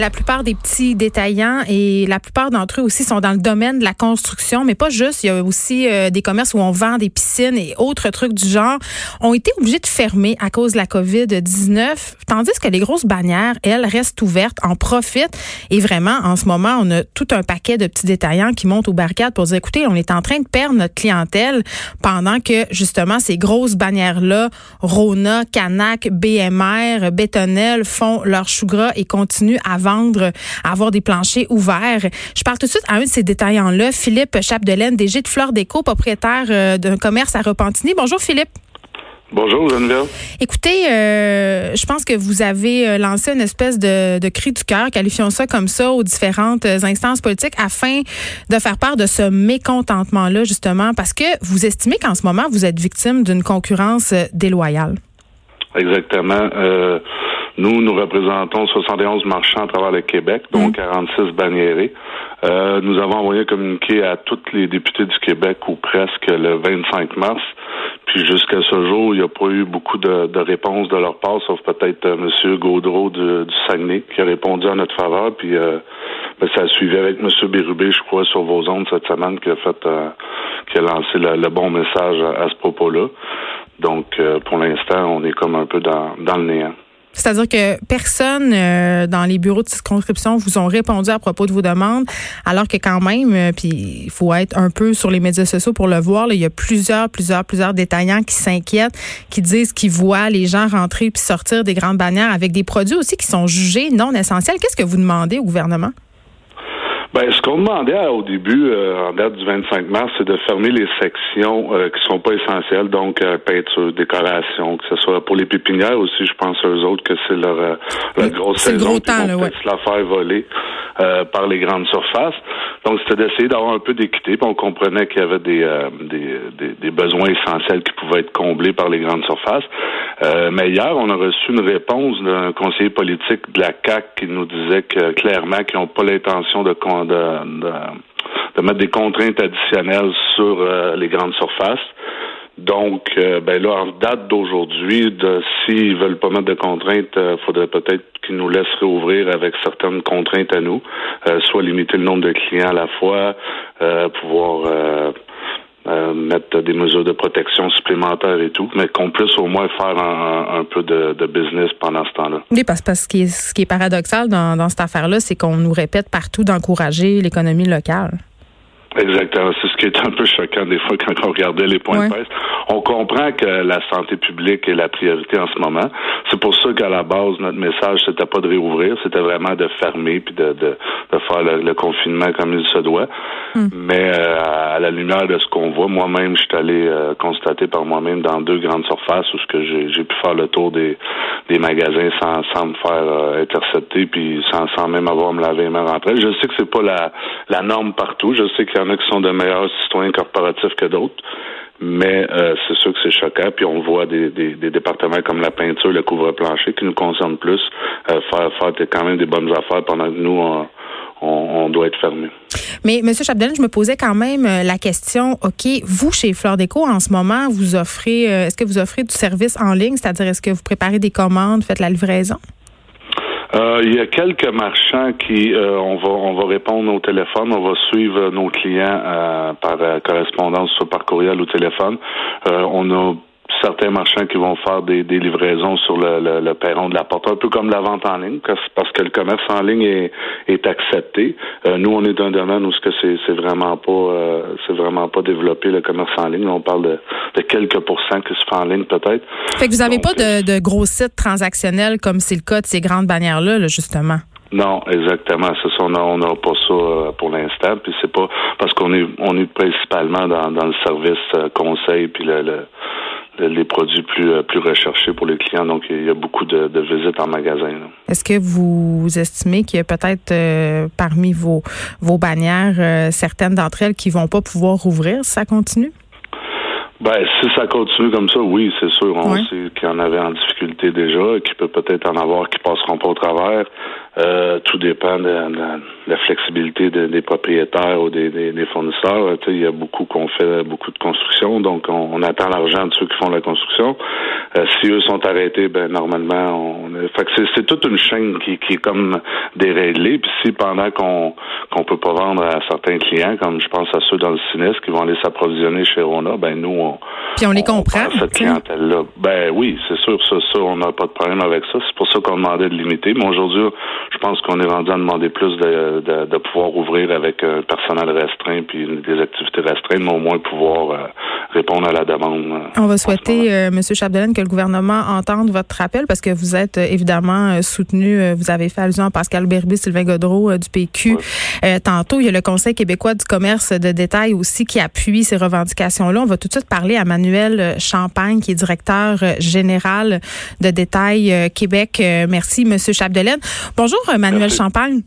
La plupart des petits détaillants et la plupart d'entre eux aussi sont dans le domaine de la construction, mais pas juste. Il y a aussi euh, des commerces où on vend des piscines et autres trucs du genre, ont été obligés de fermer à cause de la COVID-19, tandis que les grosses bannières, elles, restent ouvertes, en profitent. Et vraiment, en ce moment, on a tout un paquet de petits détaillants qui montent aux barricades pour dire, écoutez, on est en train de perdre notre clientèle pendant que, justement, ces grosses bannières-là, Rona, Canac, BMR, Bétonnel, font leur chou gras et continuent à vendre, à avoir des planchers ouverts. Je parle tout de suite à un de ces détaillants-là, Philippe Chapdelaine, DG de Fleur Déco, propriétaire euh, d'un commerce à Repentigny. Bonjour, Philippe. Bonjour, Geneviève. Écoutez, euh, je pense que vous avez euh, lancé une espèce de, de cri du cœur, qualifions ça comme ça, aux différentes instances politiques afin de faire part de ce mécontentement-là, justement, parce que vous estimez qu'en ce moment, vous êtes victime d'une concurrence déloyale. Exactement. Euh, nous, nous représentons 71 marchands à travers le Québec, dont 46 mm. banniérés. Euh, nous avons envoyé un communiqué à tous les députés du Québec, ou presque, le 25 mars. Puis jusqu'à ce jour, il n'y a pas eu beaucoup de, de, réponses de leur part, sauf peut-être euh, M. Gaudreau du, du, Saguenay qui a répondu en notre faveur. Puis euh, ben, ça a suivi avec M. Bérubé, je crois, sur vos ondes cette semaine, qui a fait euh, qui a lancé le, bon message à, ce propos-là. Donc, euh, pour l'instant, on est comme un peu dans, dans le néant. C'est-à-dire que personne euh, dans les bureaux de circonscription vous ont répondu à propos de vos demandes, alors que quand même, euh, puis il faut être un peu sur les médias sociaux pour le voir, il y a plusieurs, plusieurs, plusieurs détaillants qui s'inquiètent, qui disent qu'ils voient les gens rentrer puis sortir des grandes bannières avec des produits aussi qui sont jugés non essentiels. Qu'est-ce que vous demandez au gouvernement? Ben, ce qu'on demandait au début, euh, en date du 25 mars, c'est de fermer les sections euh, qui sont pas essentielles, donc euh, peinture, décoration, que ce soit pour les pépinières aussi, je pense aux autres que c'est leur, euh, leur grosse saison, gros temps, vont la faire voler par les grandes surfaces. Donc, c'était d'essayer d'avoir un peu d'équité, puis on comprenait qu'il y avait des, des, des, des, besoins essentiels qui pouvaient être comblés par les grandes surfaces. mais hier, on a reçu une réponse d'un conseiller politique de la CAC qui nous disait que clairement qu'ils n'ont pas l'intention de de, mettre des contraintes additionnelles sur euh, les grandes surfaces. Donc, euh, ben là, en date d'aujourd'hui, s'ils veulent pas mettre de contraintes, il euh, faudrait peut-être qu'ils nous laissent réouvrir avec certaines contraintes à nous, soit limiter le nombre de clients à la fois, pouvoir euh, mettre des mesures de protection supplémentaires et tout, mais qu'on puisse au moins faire un, peu de, business pendant ce temps-là. Oui, parce que ce qui est, paradoxal dans cette affaire-là, c'est qu'on nous répète partout d'encourager l'économie locale. Exactement. C'est ce qui est un peu choquant des fois quand on regardait les points de presse. On comprend que la santé publique est la priorité en ce moment. C'est pour ça qu'à la base, notre message, c'était pas de réouvrir, c'était vraiment de fermer puis de, de, de faire le, confinement comme il se doit. Hmm. Mais euh, à la lumière de ce qu'on voit, moi-même, je suis allé euh, constater par moi-même dans deux grandes surfaces où ce que j'ai pu faire le tour des, des magasins sans, sans me faire euh, intercepter puis sans, sans même avoir à me laver les mains rentrées. Je sais que c'est pas la, la norme partout. Je sais que y en a qui sont de meilleurs citoyens corporatifs que d'autres. Mais euh, c'est sûr que c'est choquant. Puis on voit des, départements comme la peinture, le couvre-plancher qui nous concernent plus, euh, faire, faire quand même des bonnes affaires pendant que nous, on, doit être fermé. Mais M. Chapdelaine, je me posais quand même euh, la question, OK, vous, chez Fleur Déco, en ce moment, vous offrez, est-ce que vous offrez du service en ligne? C'est-à-dire, est-ce que vous préparez des commandes, faites la livraison? Euh, il y a quelques marchands qui, euh, on va, on va répondre au téléphone, on va suivre nos clients euh, par correspondance, soit par courriel ou téléphone. on a certains marchands qui vont faire des, livraisons sur le, le, perron de la porte, un peu comme la vente en ligne, parce que le commerce en ligne est, est accepté. Euh, nous, on est dans un domaine où ce que c'est, c'est vraiment pas euh, c'est vraiment pas développé le commerce en ligne. On parle de, de quelques pourcents qui se fait en ligne peut-être. Fait que vous n'avez pas de, de, gros sites transactionnels comme c'est le cas de ces grandes bannières-là, là, justement? Non, exactement. C'est ça. On n'a pas ça euh, pour l'instant. Puis c'est pas parce qu'on est on est principalement dans, dans le service conseil puis le, le les produits plus euh, plus recherchés pour les clients. Donc, il y a beaucoup de, visites en magasin. Est-ce que vous estimez qu'il y a peut-être euh, parmi vos vos bannières euh, certaines d'entre elles qui vont pas pouvoir rouvrir si ça continue? Ben, si ça continue comme ça, oui, c'est sûr. On sait qu'il y en avait en difficulté déjà, qu'il peut peut-être en avoir qui passeront pas au travers. Euh, tout dépend de, la flexibilité des propriétaires ou des, des, fournisseurs. Il y a beaucoup qu'on fait beaucoup de construction, donc on, attend l'argent de ceux qui font la construction. Euh, si eux sont arrêtés, ben normalement, on fait que c'est toute une chaîne qui, qui est comme déréglée. Puis si pendant qu'on qu'on peut pas vendre à certains clients, comme je pense à ceux dans le sinistre qui vont aller s'approvisionner chez Rona, ben nous on puis on les comprend. cette clientèle-là, ben oui, c'est sûr, ça, ça on n'a pas de problème avec ça. C'est pour ça qu'on demandait de limiter. Mais aujourd'hui, je pense qu'on est rendu à demander plus de, de, de, pouvoir ouvrir avec un personnel restreint puis des activités restreintes, mais au moins pouvoir euh, répondre à la demande. Euh, On va souhaiter, euh, M. Chapdelaine, que le gouvernement entende votre appel parce que vous êtes évidemment soutenu. vous avez fait allusion à Pascal Berby, Sylvain Godreau du PQ. tantôt, il y a le Conseil québécois du commerce de détail aussi qui appuie ces revendications-là. On va tout de suite parler à Manuel Champagne, qui est directeur général de Détail Québec. merci, M. Chapdelaine. Bonjour, Manuel Champagne.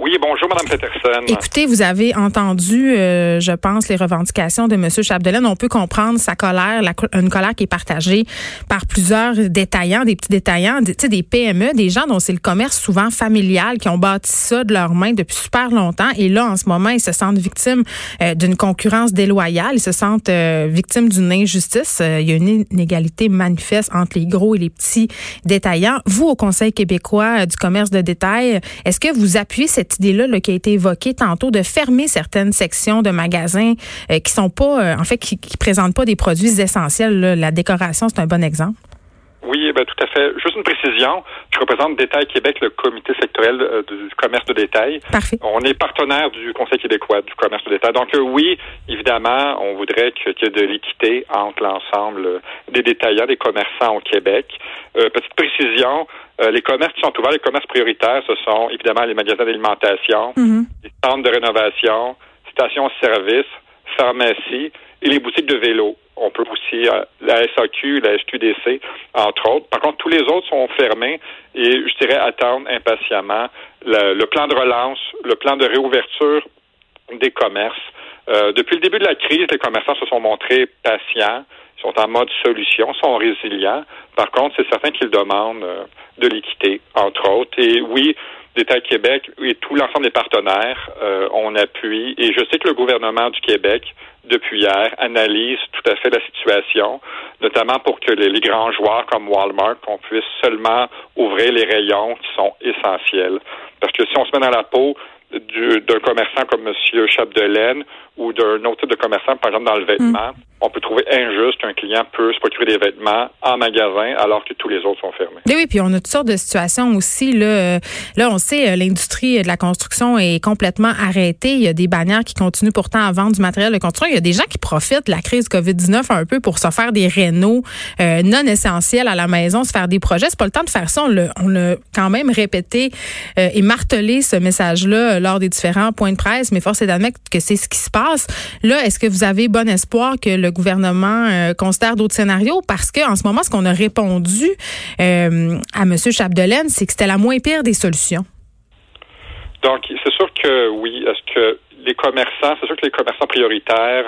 Oui, bonjour, Mme Peterson. Écoutez, vous avez entendu, euh, je pense, les revendications de M. Chapdelaine. On peut comprendre sa colère, une colère qui est partagée par plusieurs détaillants, des petits détaillants, des, des PME, des gens dont c'est le commerce souvent familial, qui ont bâti ça de leurs mains depuis super longtemps. Et là, en ce moment, ils se sentent victimes euh, d'une concurrence déloyale. Ils se sentent euh, victimes d'une injustice. il y a une inégalité manifeste entre les gros et les petits détaillants. Vous, au Conseil québécois du commerce de détail, est-ce que vous appuyez cette cette idée-là qui a été évoquée tantôt de fermer certaines sections de magasins euh, qui sont pas, euh, en fait, qui, présentent pas des produits essentiels. La décoration, c'est un bon exemple. Oui, ben, tout à fait. Juste une précision. Je représente Détail Québec, le comité sectoriel euh, du commerce de détail. Parfait. On est partenaire du Conseil québécois du commerce de détail. Donc oui, évidemment, on voudrait qu'il y ait de l'équité entre l'ensemble des détaillants, des commerçants au Québec. petite précision, euh, les commerces qui sont ouverts, les commerces prioritaires, ce sont évidemment les magasins d'alimentation, mhm. les centres de rénovation, stations-service, pharmacies et les boutiques de vélo. On peut aussi euh, la SAQ, la SQDC, entre autres. Par contre, tous les autres sont fermés et je dirais attendre impatiemment le, plan de relance, le plan de réouverture des commerces. Euh, depuis le début de la crise, les commerçants se sont montrés patients, sont en mode solution, sont résilients. Par contre, c'est certain qu'ils demandent de l'équité, entre autres. Et oui, l'État Québec et tout l'ensemble des partenaires, euh, on appuie. Et je sais que le gouvernement du Québec, depuis hier, analyse tout à fait la situation, notamment pour que les, grands joueurs comme Walmart, qu'on puisse seulement ouvrir les rayons qui sont essentiels. Parce que si on se met dans la peau d'un commerçant comme M. Chapdelaine ou d'un autre type de commerçant, par exemple dans le vêtement, mm. On peut trouver injuste qu'un client peut se procurer des vêtements en magasin alors que tous les autres sont fermés. Oui, oui, puis on a toutes sortes de situations aussi. Là, là on sait, euh, l'industrie de la construction est complètement arrêtée. Il y a des bannières qui continuent pourtant à vendre du matériel de construction. Il y a des gens qui profitent de la crise COVID-19 un peu pour se faire des rénaux euh, non essentiels à la maison, se faire des projets. C'est pas le temps de faire ça. On l'a quand même répété euh, et martelé ce message-là lors des différents points de presse, mais force est d'admettre que c'est ce qui se passe. Là, est-ce que vous avez bon espoir que le gouvernement euh, considère d'autres scénarios? Parce que en ce moment, ce qu'on a répondu euh, à M. Chapdelaine, c'est que c'était la moins pire des solutions. Donc, c'est sûr que oui. Est-ce que les commerçants, c'est sûr que les commerçants prioritaires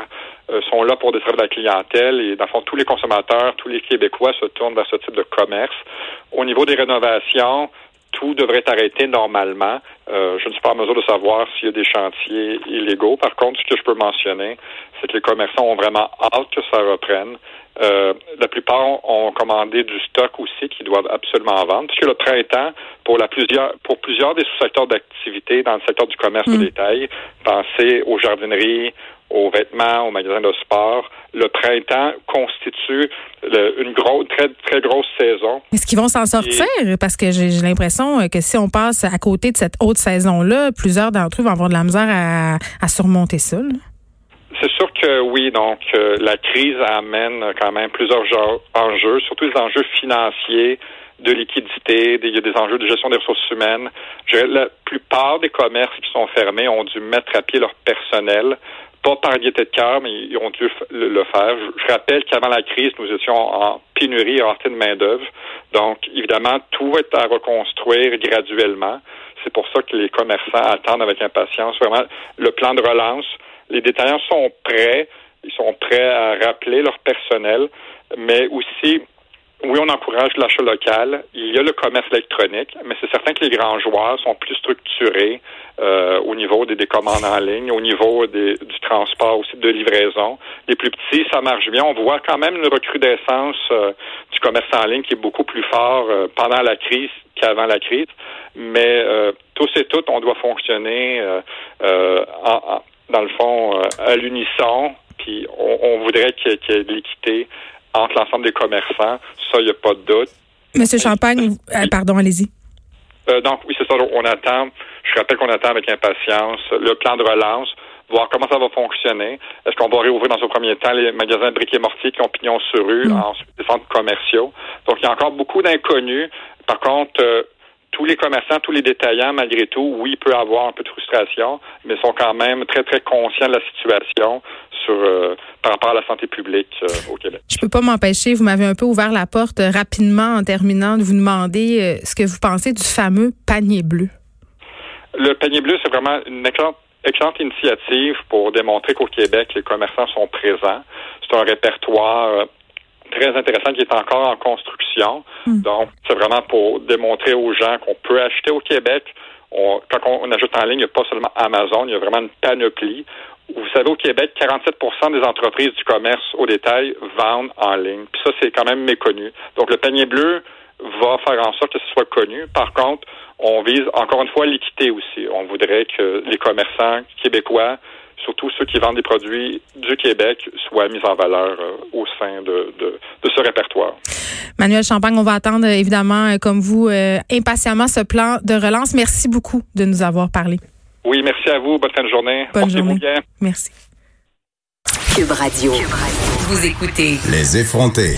euh, sont là pour desservir la clientèle et dans le fond, tous les consommateurs, tous les Québécois se tournent vers ce type de commerce. Au niveau des rénovations, tout devrait arrêté normalement. Euh, je ne suis pas en mesure de savoir s'il y a des chantiers illégaux. Par contre, ce que je peux mentionner, c'est que les commerçants ont vraiment hâte que ça reprenne. Euh, la plupart ont commandé du stock aussi qu'ils doivent absolument vendre. Puisque le printemps, pour, la plusieurs, pour plusieurs des sous-secteurs d'activité dans le secteur du commerce de mm. détail, pensez aux jardineries, aux vêtements, aux magasins de sport. Le printemps constitue une grosse, très, très grosse saison. Est-ce qu'ils vont s'en sortir? Parce que j'ai l'impression que si on passe à côté de cette haute saison-là, plusieurs d'entre eux vont avoir de la misère à, surmonter ça. C'est sûr oui. Donc, euh, la crise amène quand même plusieurs enjeux, surtout les enjeux financiers, de liquidité, il y a des enjeux de gestion des ressources humaines. la plupart des commerces qui sont fermés ont dû mettre à pied leur personnel pas par gaieté de cœur, mais ils ont dû le, faire. Je, rappelle qu'avant la crise, nous étions en pénurie et en de main-d'œuvre. Donc, évidemment, tout est à reconstruire graduellement. C'est pour ça que les commerçants attendent avec impatience vraiment le plan de relance. Les détaillants sont prêts. Ils sont prêts à rappeler leur personnel, mais aussi oui, on encourage l'achat local. Il y a le commerce électronique, mais c'est certain que les grands joueurs sont plus structurés euh, au niveau des, commandes en ligne, au niveau du transport aussi de livraison. Les plus petits, ça marche bien. On voit quand même une recrudescence euh, du commerce en ligne qui est beaucoup plus fort euh, pendant la crise qu'avant la crise. Mais tous et toutes, on doit fonctionner dans le fond à l'unisson. Puis on, voudrait qu'il y ait de l'équité entre l'ensemble des commerçants. Ça, il n'y a pas de doute. Monsieur Champagne, euh, pardon, allez-y. Euh, donc, oui, c'est ça. On attend, je rappelle qu'on attend avec impatience le plan de relance, voir comment ça va fonctionner. Est-ce qu'on va réouvrir dans un premier temps les magasins briques et mortiers qui ont pignon sur rue, mm. ensuite les centres commerciaux? Donc, il y a encore beaucoup d'inconnus. Par contre, euh, tous les commerçants, tous les détaillants, malgré tout, oui, peut avoir un peu de frustration, mais sont quand même très, très conscients de la situation sur euh, par rapport à la santé publique euh, au Québec. Je peux pas m'empêcher, vous m'avez un peu ouvert la porte euh, rapidement en terminant de vous demander ce que vous pensez du fameux panier bleu. Le panier bleu, c'est vraiment une excellente, excellente initiative pour démontrer qu'au Québec, les commerçants sont présents. C'est un répertoire très intéressant qui est encore en construction. Hmm. Donc, c'est vraiment pour démontrer aux gens qu'on peut acheter au Québec. quand on, ajoute en ligne, il n'y a pas seulement Amazon, il y a vraiment une panoplie. Vous savez, au Québec, 47% des entreprises du commerce au détail vendent en ligne. Puis ça, c'est quand même méconnu. Donc, le panier bleu va faire en sorte que ce soit connu. Par contre, on vise encore une fois l'équité aussi. On voudrait que les commerçants québécois surtout ceux qui vendent des produits du Québec, soient mis en valeur euh, au sein de, ce répertoire. Manuel Champagne, on va attendre évidemment, euh, comme vous, euh, impatiemment ce plan de relance. Merci beaucoup de nous avoir parlé. Oui, merci à vous. Bonne fin de journée. Bonne journée. Bien. Merci. Cube Radio. Vous écoutez Les effrontés.